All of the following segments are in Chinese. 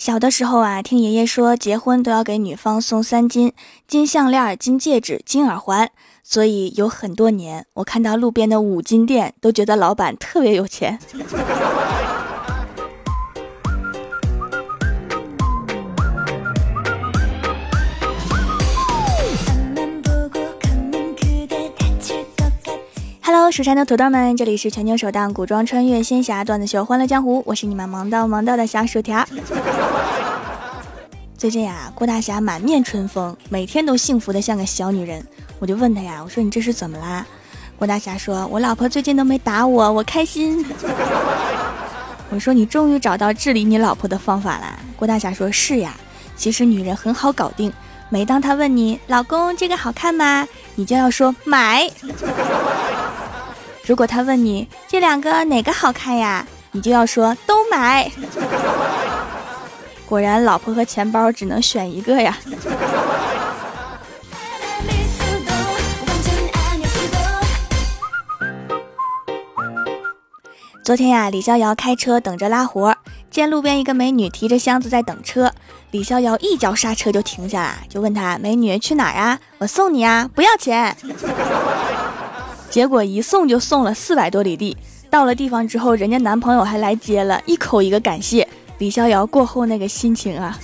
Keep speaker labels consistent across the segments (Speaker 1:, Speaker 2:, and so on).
Speaker 1: 小的时候啊，听爷爷说，结婚都要给女方送三金：金项链、金戒指、金耳环。所以有很多年，我看到路边的五金店，都觉得老板特别有钱。蜀山的土豆们，这里是全球首档古装穿越仙侠段子秀《欢乐江湖》，我是你们萌到萌到的小薯条。最近呀，郭大侠满面春风，每天都幸福的像个小女人。我就问他呀，我说你这是怎么啦？郭大侠说，我老婆最近都没打我，我开心。我说你终于找到治理你老婆的方法了。郭大侠说，是呀，其实女人很好搞定。每当她问你老公这个好看吗，你就要说买。如果他问你这两个哪个好看呀，你就要说都买。果然，老婆和钱包只能选一个呀。昨天呀，李逍遥开车等着拉活，见路边一个美女提着箱子在等车，李逍遥一脚刹车就停下了，就问他：“美女去哪儿啊？我送你啊，不要钱。”结果一送就送了四百多里地，到了地方之后，人家男朋友还来接了，一口一个感谢。李逍遥过后那个心情啊！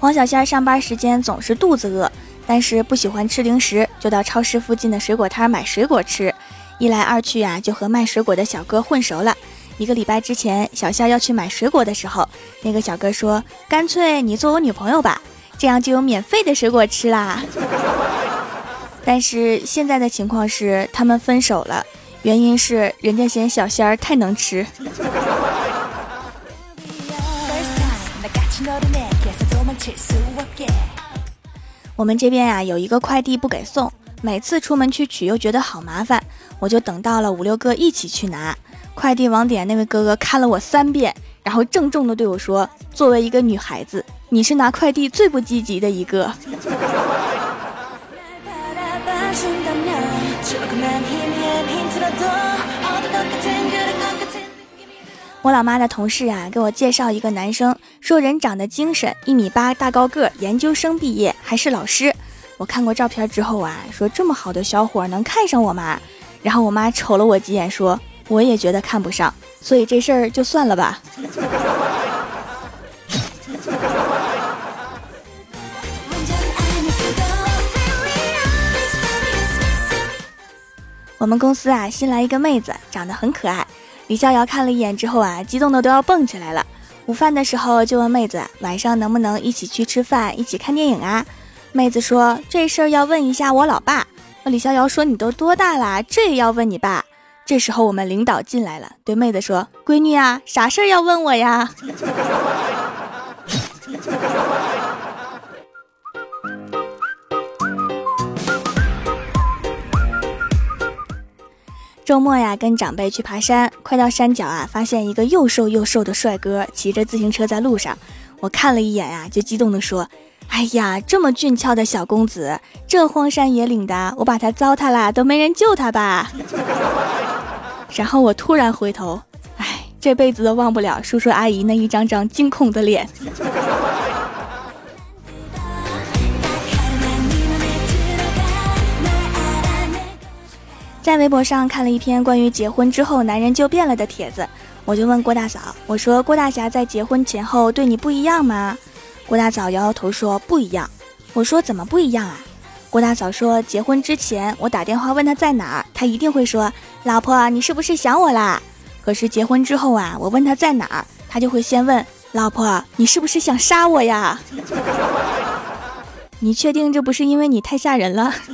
Speaker 1: 黄小仙上班时间总是肚子饿，但是不喜欢吃零食，就到超市附近的水果摊买水果吃。一来二去呀，就和卖水果的小哥混熟了。一个礼拜之前，小仙要去买水果的时候，那个小哥说：“干脆你做我女朋友吧，这样就有免费的水果吃啦。”但是现在的情况是，他们分手了，原因是人家嫌小仙儿太能吃。我们这边啊，有一个快递不给送，每次出门去取又觉得好麻烦，我就等到了五六个一起去拿。快递网点那位哥哥看了我三遍，然后郑重的对我说：“作为一个女孩子，你是拿快递最不积极的一个。”我老妈的同事啊，给我介绍一个男生，说人长得精神，一米八，大高个，研究生毕业，还是老师。我看过照片之后啊，说这么好的小伙能看上我吗？然后我妈瞅了我几眼，说。我也觉得看不上，所以这事儿就算了吧。我们公司啊，新来一个妹子，长得很可爱。李逍遥看了一眼之后啊，激动的都要蹦起来了。午饭的时候就问妹子，晚上能不能一起去吃饭，一起看电影啊？妹子说这事儿要问一下我老爸。那李逍遥说你都多大了，这也要问你爸？这时候我们领导进来了，对妹子说：“闺女啊，啥事儿要问我呀？” 周末呀，跟长辈去爬山，快到山脚啊，发现一个又瘦又瘦的帅哥骑着自行车在路上。我看了一眼呀，就激动地说：“哎呀，这么俊俏的小公子，这荒山野岭的，我把他糟蹋了，都没人救他吧？” 然后我突然回头，哎，这辈子都忘不了叔叔阿姨那一张张惊恐的脸。在微博上看了一篇关于结婚之后男人就变了的帖子，我就问郭大嫂，我说郭大侠在结婚前后对你不一样吗？郭大嫂摇摇头说不一样。我说怎么不一样啊？郭大嫂说：“结婚之前，我打电话问他在哪儿，他一定会说：‘老婆，你是不是想我啦？’可是结婚之后啊，我问他在哪儿，他就会先问：‘老婆，你是不是想杀我呀？’ 你确定这不是因为你太吓人了？”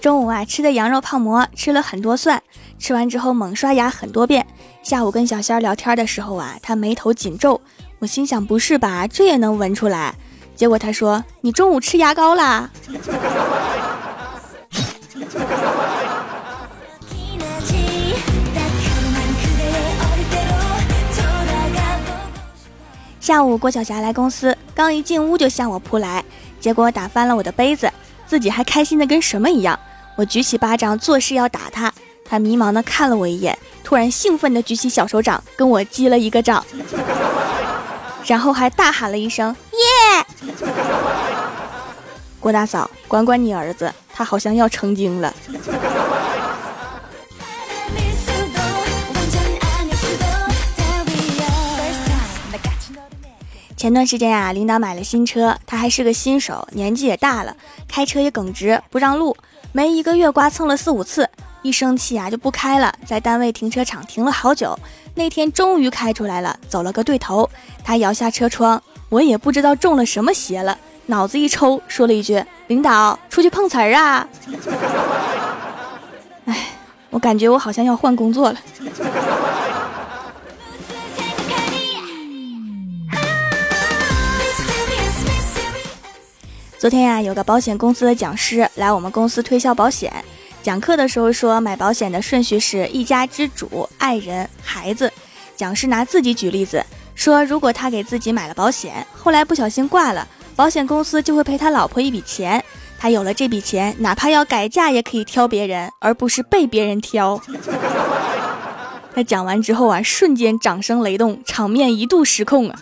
Speaker 1: 中午啊，吃的羊肉泡馍，吃了很多蒜，吃完之后猛刷牙很多遍。下午跟小仙儿聊天的时候啊，他眉头紧皱，我心想不是吧，这也能闻出来？结果他说：“你中午吃牙膏啦？” 下午郭晓霞来公司，刚一进屋就向我扑来，结果打翻了我的杯子，自己还开心的跟什么一样。我举起巴掌作势要打他，他迷茫的看了我一眼，突然兴奋的举起小手掌跟我击了一个掌，然后还大喊了一声耶！郭大嫂，管管你儿子，他好像要成精了。前段时间呀，领导买了新车，他还是个新手，年纪也大了，开车也耿直，不让路，没一个月刮蹭了四五次，一生气啊就不开了，在单位停车场停了好久，那天终于开出来了，走了个对头，他摇下车窗，我也不知道中了什么邪了，脑子一抽，说了一句：“领导，出去碰瓷儿啊！”哎，我感觉我好像要换工作了。昨天呀，有个保险公司的讲师来我们公司推销保险。讲课的时候说，买保险的顺序是一家之主、爱人、孩子。讲师拿自己举例子，说如果他给自己买了保险，后来不小心挂了，保险公司就会赔他老婆一笔钱。他有了这笔钱，哪怕要改嫁也可以挑别人，而不是被别人挑。他讲完之后啊，瞬间掌声雷动，场面一度失控啊。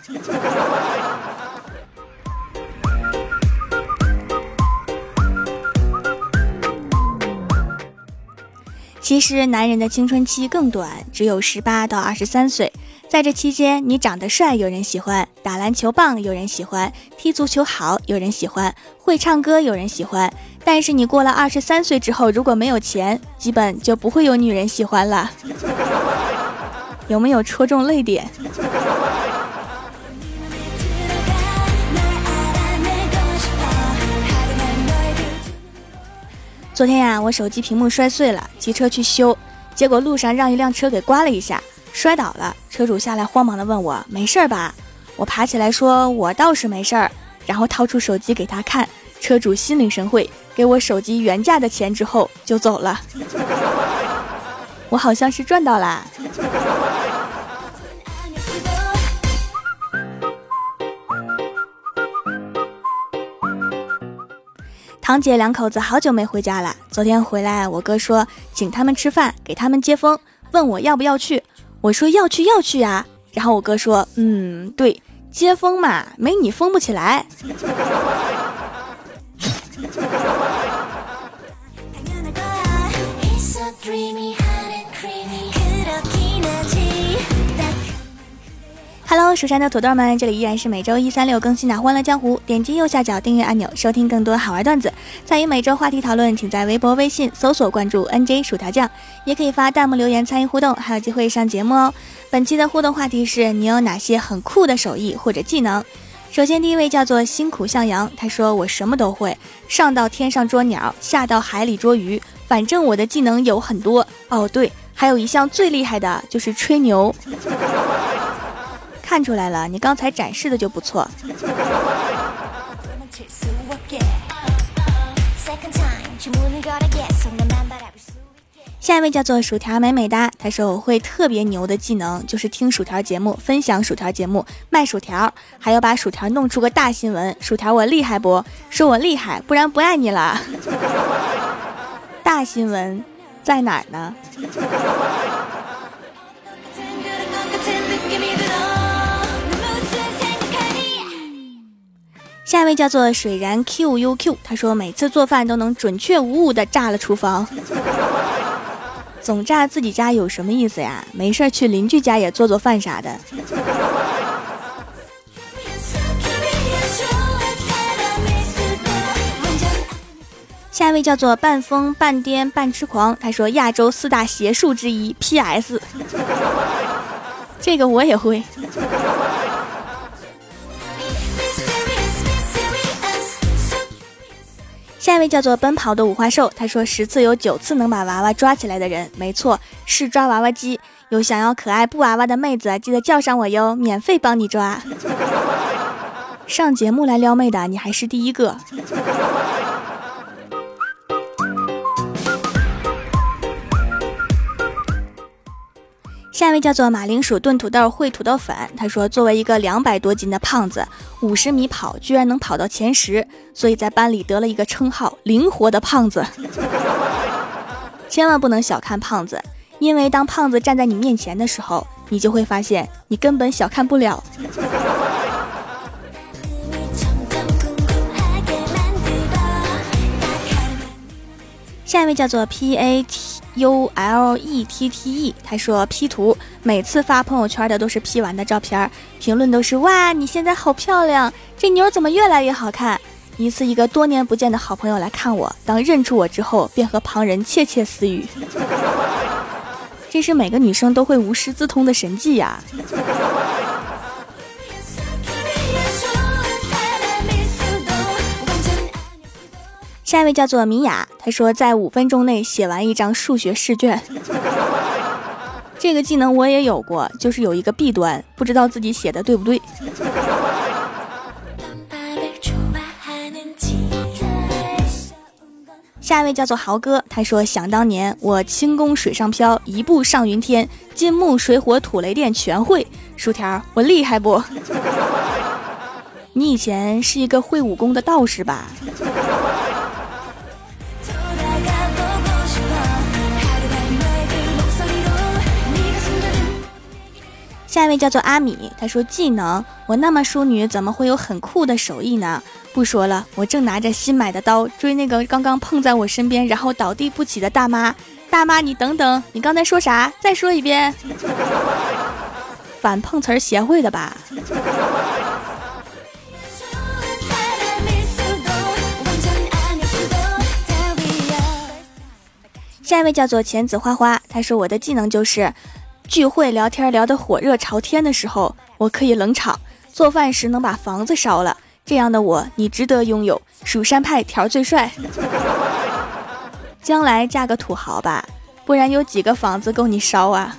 Speaker 1: 其实男人的青春期更短，只有十八到二十三岁。在这期间，你长得帅，有人喜欢；打篮球棒，有人喜欢；踢足球好，有人喜欢；会唱歌，有人喜欢。但是你过了二十三岁之后，如果没有钱，基本就不会有女人喜欢了。有没有戳中泪点？昨天呀，我手机屏幕摔碎了，骑车去修，结果路上让一辆车给刮了一下，摔倒了。车主下来慌忙的问我没事儿吧？我爬起来说，我倒是没事儿，然后掏出手机给他看。车主心领神会，给我手机原价的钱之后就走了。我好像是赚到啦。堂姐两口子好久没回家了。昨天回来，我哥说请他们吃饭，给他们接风，问我要不要去。我说要去要去啊。然后我哥说，嗯，对，接风嘛，没你疯不起来。Hello，蜀山的土豆们，这里依然是每周一、三、六更新的《欢乐江湖》。点击右下角订阅按钮，收听更多好玩段子。参与每周话题讨论，请在微博、微信搜索关注 NJ 薯条酱，也可以发弹幕留言参与互动，还有机会上节目哦。本期的互动话题是你有哪些很酷的手艺或者技能？首先，第一位叫做辛苦向阳，他说我什么都会，上到天上捉鸟，下到海里捉鱼，反正我的技能有很多。哦，对，还有一项最厉害的就是吹牛。看出来了，你刚才展示的就不错。下一位叫做薯条美美哒，他说我会特别牛的技能，就是听薯条节目，分享薯条节目，卖薯条，还要把薯条弄出个大新闻。薯条我厉害不？说我厉害，不然不爱你了。大新闻在哪儿呢？下一位叫做水然 QUQ，他说每次做饭都能准确无误的炸了厨房，总炸自己家有什么意思呀？没事去邻居家也做做饭啥的。下一位叫做半疯半癫半痴狂，他说亚洲四大邪术之一 PS，这个我也会。下一位叫做奔跑的五花兽，他说十次有九次能把娃娃抓起来的人，没错，是抓娃娃机。有想要可爱布娃娃的妹子，记得叫上我哟，免费帮你抓。上节目来撩妹的，你还是第一个。下一位叫做马铃薯炖土豆烩土豆粉，他说：“作为一个两百多斤的胖子，五十米跑居然能跑到前十，所以在班里得了一个称号——灵活的胖子。千万不能小看胖子，因为当胖子站在你面前的时候，你就会发现你根本小看不了。”下一位叫做 P A T U L E T T E，他说 P 图每次发朋友圈的都是 P 完的照片，评论都是哇你现在好漂亮，这妞怎么越来越好看？一次一个多年不见的好朋友来看我，当认出我之后，便和旁人窃窃私语。这是每个女生都会无师自通的神技呀！下一位叫做米娅，她说在五分钟内写完一张数学试卷。这个技能我也有过，就是有一个弊端，不知道自己写的对不对。下一位叫做豪哥，他说想当年我轻功水上漂，一步上云天，金木水火土雷电全会。薯条，我厉害不？你以前是一个会武功的道士吧？一位叫做阿米，他说技能，我那么淑女，怎么会有很酷的手艺呢？不说了，我正拿着新买的刀追那个刚刚碰在我身边然后倒地不起的大妈。大妈，你等等，你刚才说啥？再说一遍。反碰瓷儿协会的吧？下一位叫做浅子花花，他说我的技能就是。聚会聊天聊得火热朝天的时候，我可以冷场；做饭时能把房子烧了。这样的我，你值得拥有。蜀山派条最帅，将来嫁个土豪吧，不然有几个房子够你烧啊？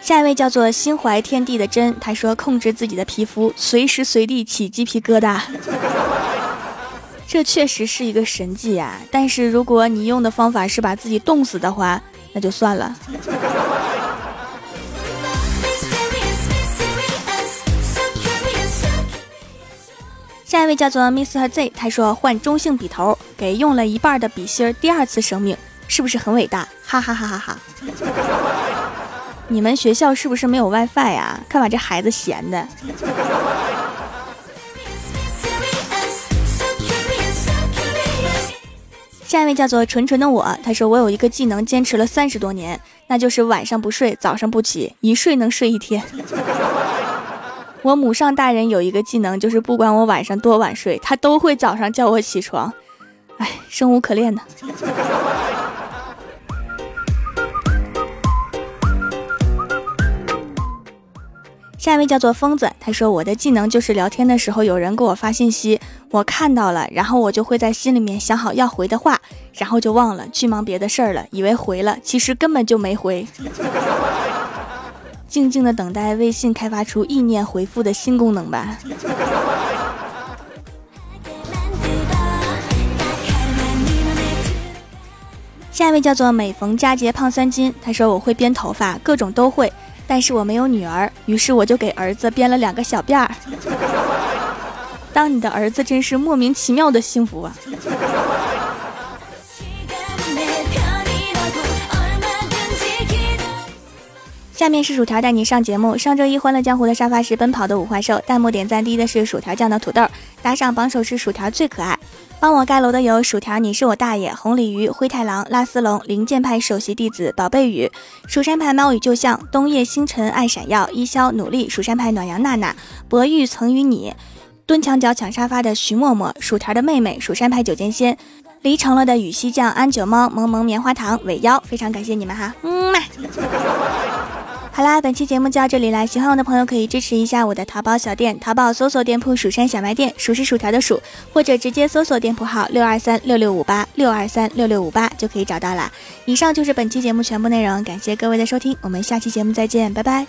Speaker 1: 下一位叫做心怀天地的真，他说控制自己的皮肤，随时随地起鸡皮疙瘩。这确实是一个神技呀，但是如果你用的方法是把自己冻死的话，那就算了。下一位叫做 Mr. Z，他说换中性笔头，给用了一半的笔芯儿第二次生命，是不是很伟大？哈哈哈哈哈！你们学校是不是没有 WiFi 呀？看把这孩子闲的。下一位叫做纯纯的我，他说我有一个技能坚持了三十多年，那就是晚上不睡，早上不起，一睡能睡一天。我母上大人有一个技能，就是不管我晚上多晚睡，他都会早上叫我起床。哎，生无可恋的。下一位叫做疯子，他说我的技能就是聊天的时候有人给我发信息，我看到了，然后我就会在心里面想好要回的话，然后就忘了去忙别的事儿了，以为回了，其实根本就没回，静静的等待微信开发出意念回复的新功能吧。下一位叫做每逢佳节胖三斤，他说我会编头发，各种都会。但是我没有女儿，于是我就给儿子编了两个小辫儿。当你的儿子真是莫名其妙的幸福啊！下面是薯条带你上节目。上周一欢乐江湖的沙发是奔跑的五花兽，弹幕点赞第一的是薯条酱的土豆，打赏榜首是薯条最可爱。帮我盖楼的有薯条，你是我大爷，红鲤鱼、灰太狼、拉丝龙、零键派首席弟子、宝贝雨、蜀山派猫与旧相、冬夜星辰爱闪耀、一宵努力、蜀山派暖阳娜娜、博玉曾与你、蹲墙角抢沙发的徐默默、薯条的妹妹、蜀山派九剑仙、离城了的雨西酱、安九猫、萌萌棉花糖、尾腰，非常感谢你们哈，嗯嘛。好啦，本期节目就到这里啦！喜欢我的朋友可以支持一下我的淘宝小店，淘宝搜索店铺“蜀山小卖店”，数是薯条的数，或者直接搜索店铺号六二三六六五八六二三六六五八就可以找到啦。以上就是本期节目全部内容，感谢各位的收听，我们下期节目再见，拜拜。